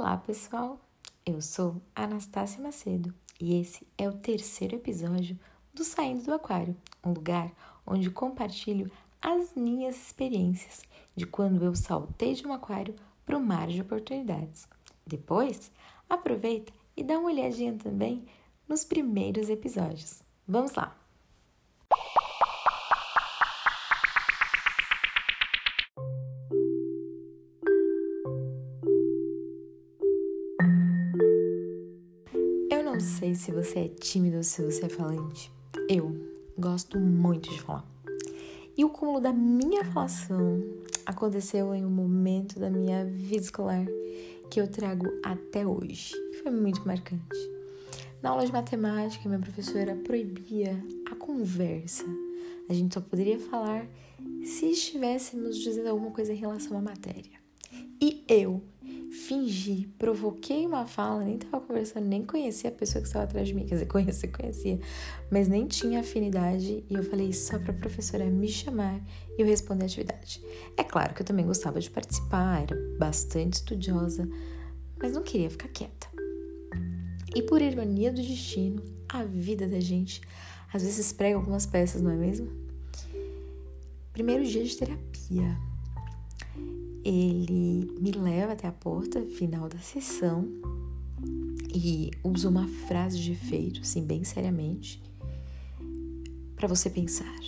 Olá, pessoal! Eu sou Anastácia Macedo e esse é o terceiro episódio do Saindo do Aquário, um lugar onde compartilho as minhas experiências de quando eu saltei de um aquário para o mar de oportunidades. Depois, aproveita e dá uma olhadinha também nos primeiros episódios. Vamos lá! Não sei se você é tímido ou se você é falante. Eu gosto muito de falar. E o cúmulo da minha falação aconteceu em um momento da minha vida escolar que eu trago até hoje. Foi muito marcante. Na aula de matemática, minha professora proibia a conversa. A gente só poderia falar se estivéssemos dizendo alguma coisa em relação à matéria. E eu fingi, provoquei uma fala, nem tava conversando, nem conhecia a pessoa que estava atrás de mim, quer dizer, conhecia, conhecia, mas nem tinha afinidade e eu falei só para a professora me chamar e eu respondi a atividade. É claro que eu também gostava de participar, era bastante estudiosa, mas não queria ficar quieta. E por ironia do destino, a vida da gente às vezes prega algumas peças, não é mesmo? Primeiro dia de terapia ele me leva até a porta final da sessão e usa uma frase de efeito, assim, bem seriamente, para você pensar.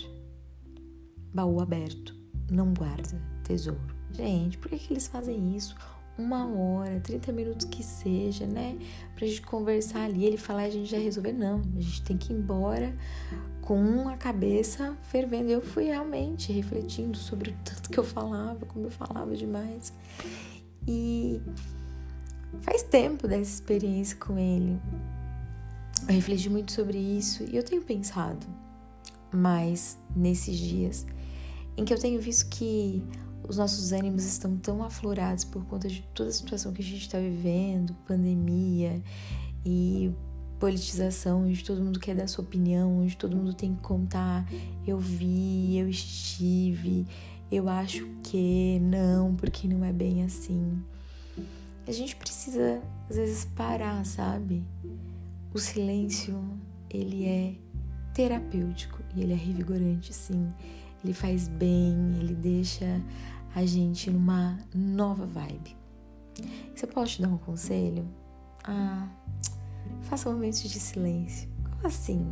Baú aberto, não guarda tesouro. Gente, por que, que eles fazem isso? Uma hora, 30 minutos que seja, né? Pra gente conversar ali, ele falar e a gente já resolver. Não, a gente tem que ir embora com a cabeça fervendo. Eu fui realmente refletindo sobre o tanto que eu falava, como eu falava demais. E faz tempo dessa experiência com ele. Eu refleti muito sobre isso e eu tenho pensado mais nesses dias em que eu tenho visto que os nossos ânimos estão tão aflorados por conta de toda a situação que a gente está vivendo, pandemia e politização, onde todo mundo quer dar sua opinião, onde todo mundo tem que contar. Eu vi, eu estive, eu acho que não, porque não é bem assim. A gente precisa, às vezes, parar, sabe? O silêncio, ele é terapêutico e ele é revigorante, sim. Ele faz bem, ele deixa a gente numa nova vibe. Se eu posso te dar um conselho, ah, Faça momentos de silêncio. Como assim?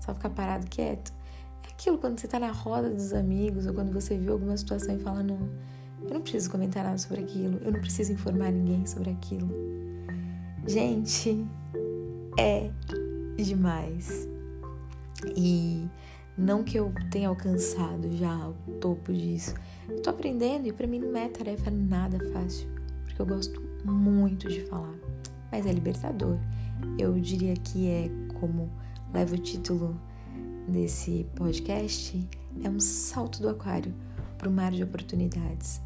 Só ficar parado quieto? É aquilo quando você tá na roda dos amigos ou quando você viu alguma situação e fala: Não, eu não preciso comentar nada sobre aquilo, eu não preciso informar ninguém sobre aquilo. Gente, é demais. E não que eu tenha alcançado já o topo disso. Eu tô aprendendo e para mim não é tarefa nada fácil, porque eu gosto muito de falar, mas é libertador eu diria que é como leva o título desse podcast, é um salto do aquário para o mar de oportunidades,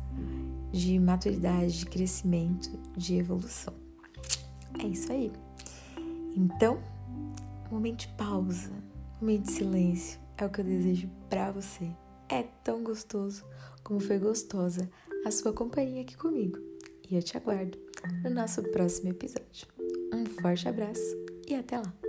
de maturidade, de crescimento, de evolução. É isso aí. Então, momento de pausa, momento de silêncio é o que eu desejo para você. É tão gostoso como foi gostosa a sua companhia aqui comigo. E eu te aguardo no nosso próximo episódio. Um forte abraço e até lá!